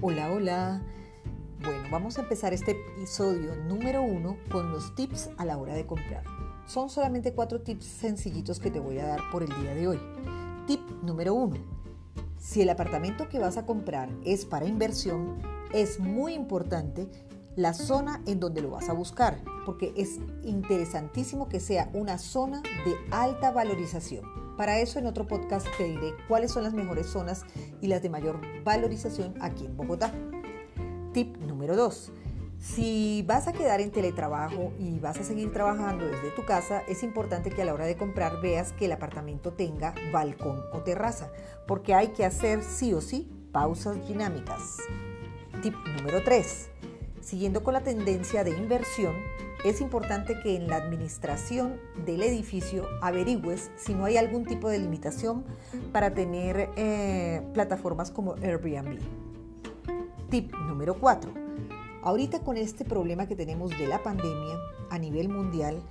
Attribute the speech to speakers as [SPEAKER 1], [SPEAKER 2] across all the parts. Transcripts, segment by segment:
[SPEAKER 1] hola. Bueno, vamos a empezar este episodio número uno con los tips a la hora de comprar. Son solamente cuatro tips sencillitos que te voy a dar por el día de hoy. Tip número uno. Si el apartamento que vas a comprar es para inversión, es muy importante la zona en donde lo vas a buscar, porque es interesantísimo que sea una zona de alta valorización. Para eso en otro podcast te diré cuáles son las mejores zonas y las de mayor valorización aquí en Bogotá. Tip número 2. Si vas a quedar en teletrabajo y vas a seguir trabajando desde tu casa, es importante que a la hora de comprar veas que el apartamento tenga balcón o terraza, porque hay que hacer sí o sí pausas dinámicas. Tip número 3. Siguiendo con la tendencia de inversión, es importante que en la administración del edificio averigües si no hay algún tipo de limitación para tener eh, plataformas como Airbnb. Tip número 4. Ahorita con este problema que tenemos de la pandemia a nivel mundial,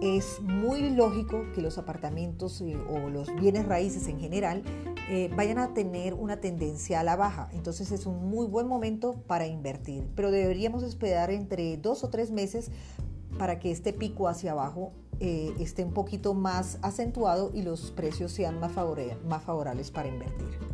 [SPEAKER 1] es muy lógico que los apartamentos eh, o los bienes raíces en general eh, vayan a tener una tendencia a la baja. Entonces es un muy buen momento para invertir, pero deberíamos esperar entre dos o tres meses para que este pico hacia abajo eh, esté un poquito más acentuado y los precios sean más, más favorables para invertir.